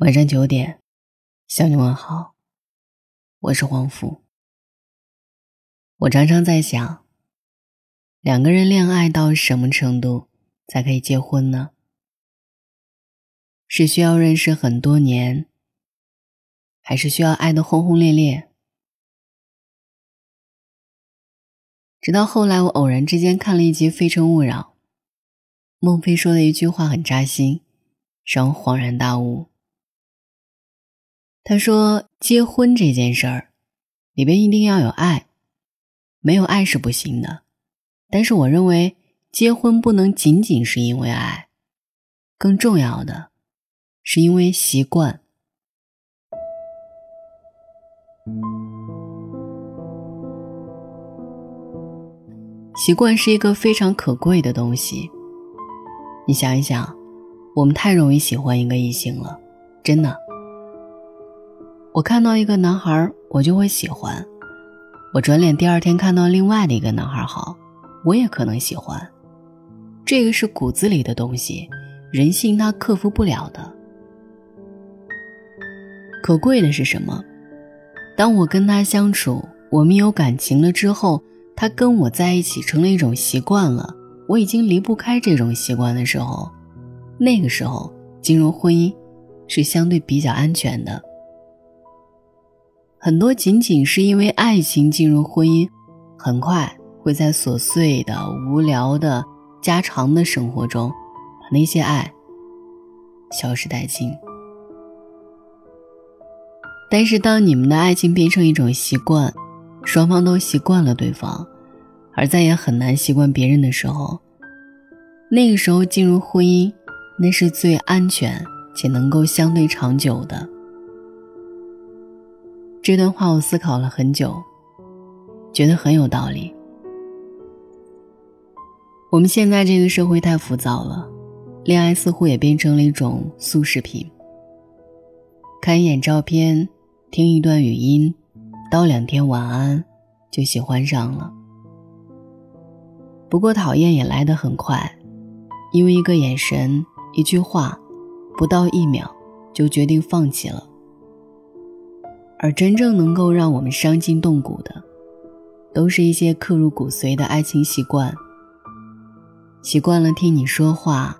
晚上九点，向你问好。我是黄福。我常常在想，两个人恋爱到什么程度才可以结婚呢？是需要认识很多年，还是需要爱的轰轰烈烈？直到后来，我偶然之间看了一集《非诚勿扰》，孟非说的一句话很扎心，让我恍然大悟。他说：“结婚这件事儿，里边一定要有爱，没有爱是不行的。但是我认为，结婚不能仅仅是因为爱，更重要的是因为习惯。习惯是一个非常可贵的东西。你想一想，我们太容易喜欢一个异性了，真的。”我看到一个男孩，我就会喜欢；我转脸第二天看到另外的一个男孩好，我也可能喜欢。这个是骨子里的东西，人性它克服不了的。可贵的是什么？当我跟他相处，我们有感情了之后，他跟我在一起成了一种习惯了，我已经离不开这种习惯的时候，那个时候进入婚姻是相对比较安全的。很多仅仅是因为爱情进入婚姻，很快会在琐碎的、无聊的、家常的生活中，把那些爱消失殆尽。但是，当你们的爱情变成一种习惯，双方都习惯了对方，而再也很难习惯别人的时候，那个时候进入婚姻，那是最安全且能够相对长久的。这段话我思考了很久，觉得很有道理。我们现在这个社会太浮躁了，恋爱似乎也变成了一种速食品。看一眼照片，听一段语音，道两天晚安，就喜欢上了。不过讨厌也来得很快，因为一个眼神、一句话，不到一秒就决定放弃了。而真正能够让我们伤筋动骨的，都是一些刻入骨髓的爱情习惯。习惯了听你说话，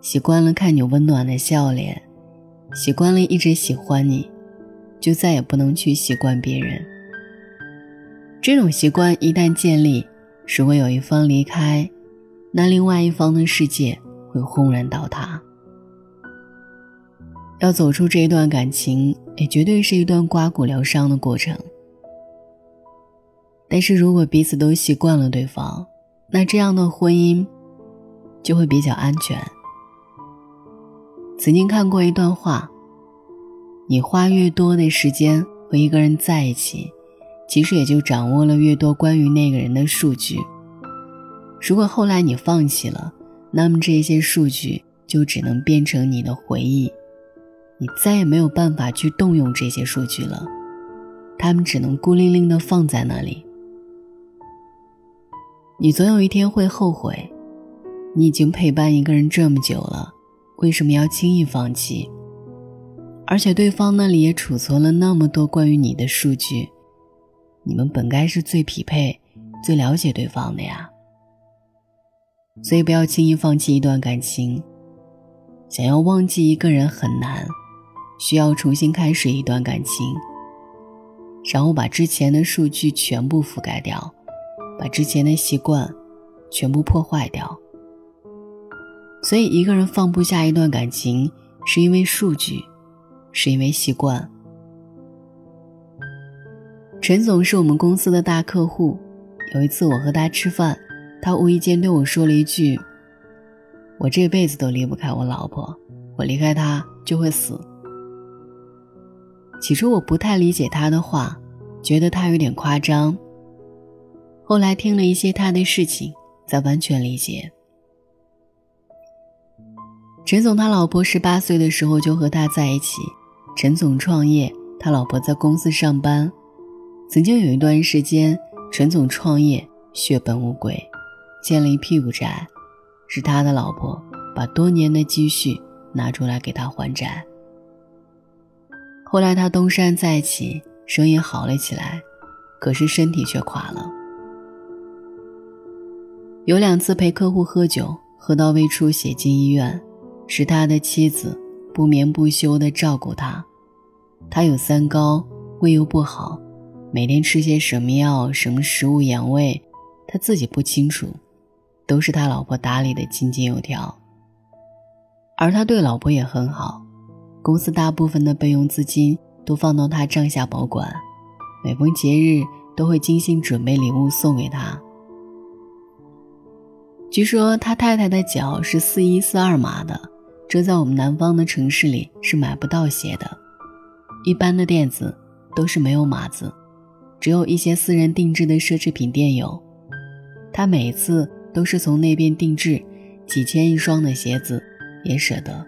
习惯了看你温暖的笑脸，习惯了一直喜欢你，就再也不能去习惯别人。这种习惯一旦建立，如果有一方离开，那另外一方的世界会轰然倒塌。要走出这一段感情，也绝对是一段刮骨疗伤的过程。但是如果彼此都习惯了对方，那这样的婚姻就会比较安全。曾经看过一段话：你花越多的时间和一个人在一起，其实也就掌握了越多关于那个人的数据。如果后来你放弃了，那么这些数据就只能变成你的回忆。你再也没有办法去动用这些数据了，他们只能孤零零的放在那里。你总有一天会后悔，你已经陪伴一个人这么久了，为什么要轻易放弃？而且对方那里也储存了那么多关于你的数据，你们本该是最匹配、最了解对方的呀。所以不要轻易放弃一段感情，想要忘记一个人很难。需要重新开始一段感情，然后把之前的数据全部覆盖掉，把之前的习惯全部破坏掉。所以，一个人放不下一段感情，是因为数据，是因为习惯。陈总是我们公司的大客户，有一次我和他吃饭，他无意间对我说了一句：“我这辈子都离不开我老婆，我离开她就会死。”起初我不太理解他的话，觉得他有点夸张。后来听了一些他的事情，才完全理解。陈总他老婆十八岁的时候就和他在一起，陈总创业，他老婆在公司上班。曾经有一段时间，陈总创业血本无归，欠了一屁股债，是他的老婆把多年的积蓄拿出来给他还债。后来他东山再起，生意好了起来，可是身体却垮了。有两次陪客户喝酒，喝到胃出血进医院，是他的妻子不眠不休地照顾他。他有三高，胃又不好，每天吃些什么药、什么食物养胃，他自己不清楚，都是他老婆打理的井井有条。而他对老婆也很好，公司大部分的备用资金都放到他账下保管，每逢节日都会精心准备礼物送给他。据说他太太的脚是四一四二码的，这在我们南方的城市里是买不到鞋的。一般的店子都是没有码子，只有一些私人定制的奢侈品店有。他每次都是从那边定制几千一双的鞋子，也舍得。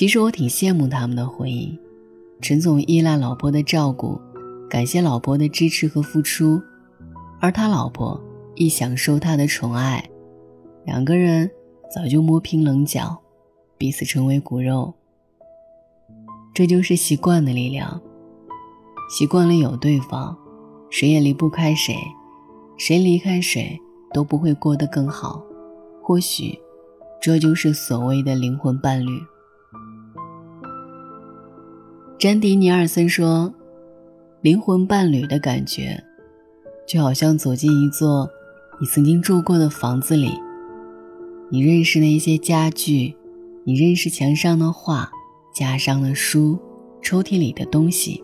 其实我挺羡慕他们的婚姻，陈总依赖老婆的照顾，感谢老婆的支持和付出，而他老婆亦享受他的宠爱，两个人早就磨平棱角，彼此成为骨肉。这就是习惯的力量。习惯了有对方，谁也离不开谁，谁离开谁都不会过得更好。或许，这就是所谓的灵魂伴侣。詹迪尼尔森说：“灵魂伴侣的感觉，就好像走进一座你曾经住过的房子里，你认识那些家具，你认识墙上的画。”架上了书，抽屉里的东西。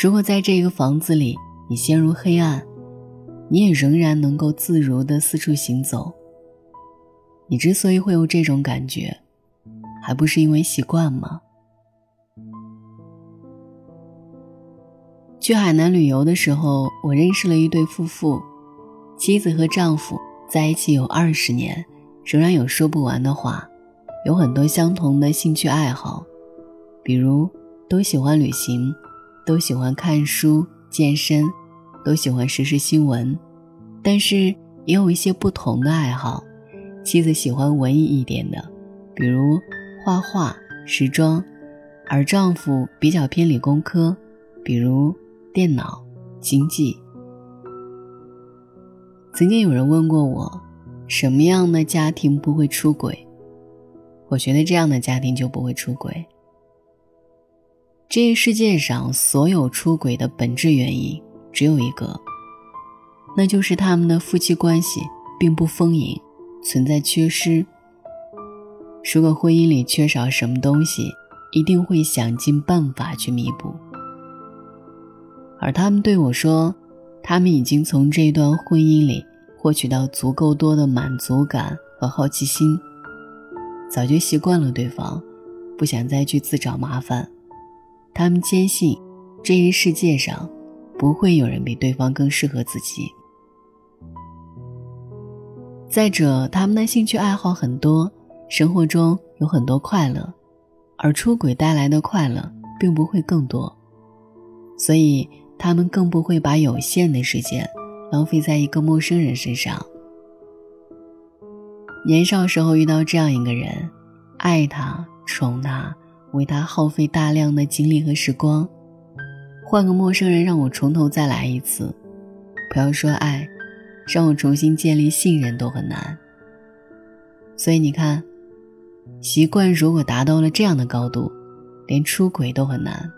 如果在这个房子里你陷入黑暗，你也仍然能够自如的四处行走。你之所以会有这种感觉，还不是因为习惯吗？去海南旅游的时候，我认识了一对夫妇，妻子和丈夫在一起有二十年，仍然有说不完的话。有很多相同的兴趣爱好，比如都喜欢旅行，都喜欢看书、健身，都喜欢时事新闻。但是也有一些不同的爱好。妻子喜欢文艺一点的，比如画画、时装；而丈夫比较偏理工科，比如电脑、经济。曾经有人问过我，什么样的家庭不会出轨？我觉得这样的家庭就不会出轨。这个世界上所有出轨的本质原因只有一个，那就是他们的夫妻关系并不丰盈，存在缺失。如果婚姻里缺少什么东西，一定会想尽办法去弥补。而他们对我说，他们已经从这段婚姻里获取到足够多的满足感和好奇心。早就习惯了对方，不想再去自找麻烦。他们坚信，这一世界上不会有人比对方更适合自己。再者，他们的兴趣爱好很多，生活中有很多快乐，而出轨带来的快乐并不会更多，所以他们更不会把有限的时间浪费在一个陌生人身上。年少时候遇到这样一个人，爱他、宠他，为他耗费大量的精力和时光。换个陌生人让我从头再来一次，不要说爱，让我重新建立信任都很难。所以你看，习惯如果达到了这样的高度，连出轨都很难。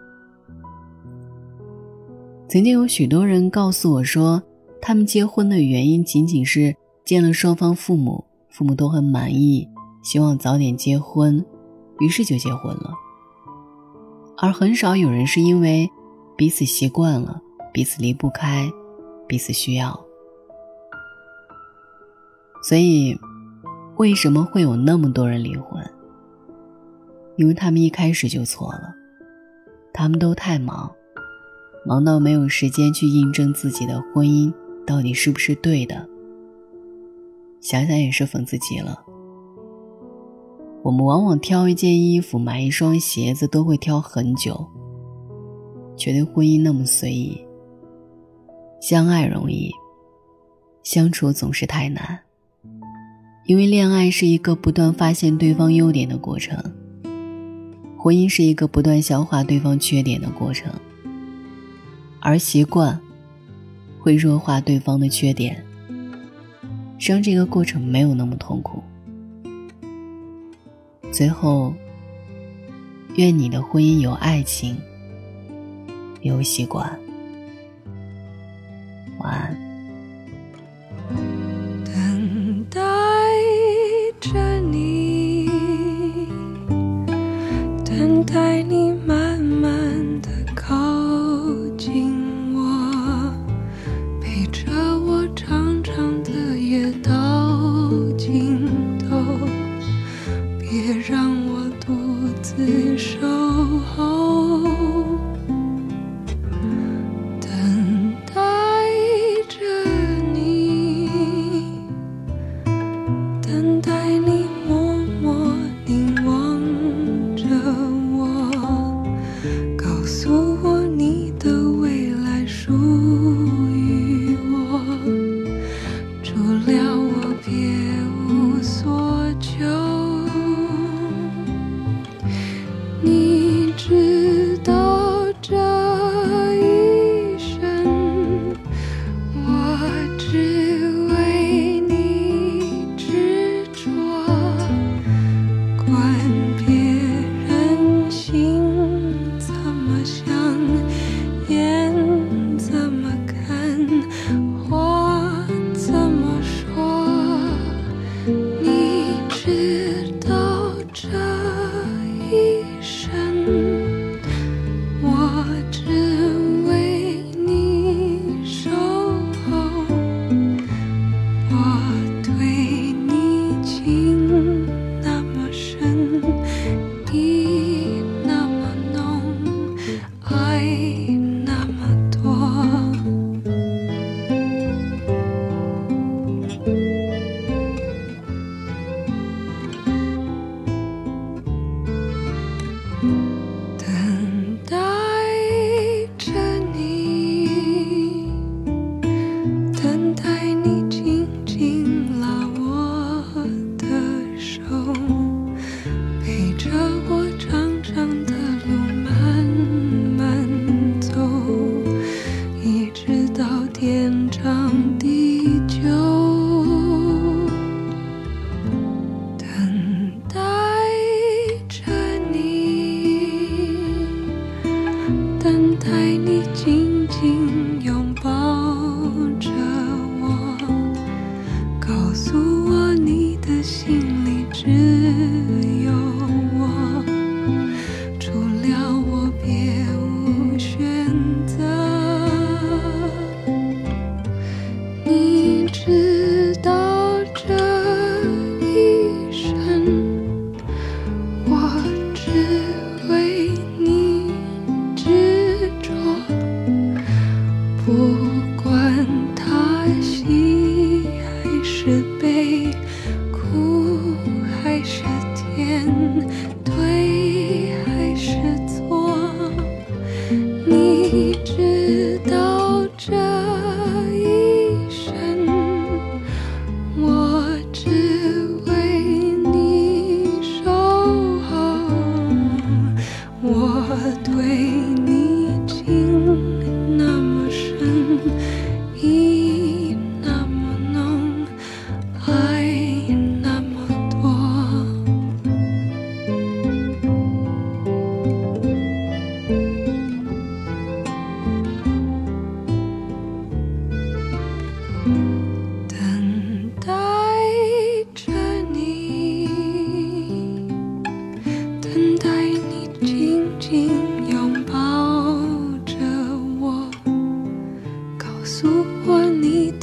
曾经有许多人告诉我说，他们结婚的原因仅仅是见了双方父母。父母都很满意，希望早点结婚，于是就结婚了。而很少有人是因为彼此习惯了，彼此离不开，彼此需要。所以，为什么会有那么多人离婚？因为他们一开始就错了，他们都太忙，忙到没有时间去印证自己的婚姻到底是不是对的。想想也是讽刺极了。我们往往挑一件衣服、买一双鞋子都会挑很久，却对婚姻那么随意。相爱容易，相处总是太难。因为恋爱是一个不断发现对方优点的过程，婚姻是一个不断消化对方缺点的过程，而习惯会弱化对方的缺点，生这个过程没有那么痛苦。最后，愿你的婚姻有爱情，有习惯。晚安。是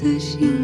的心。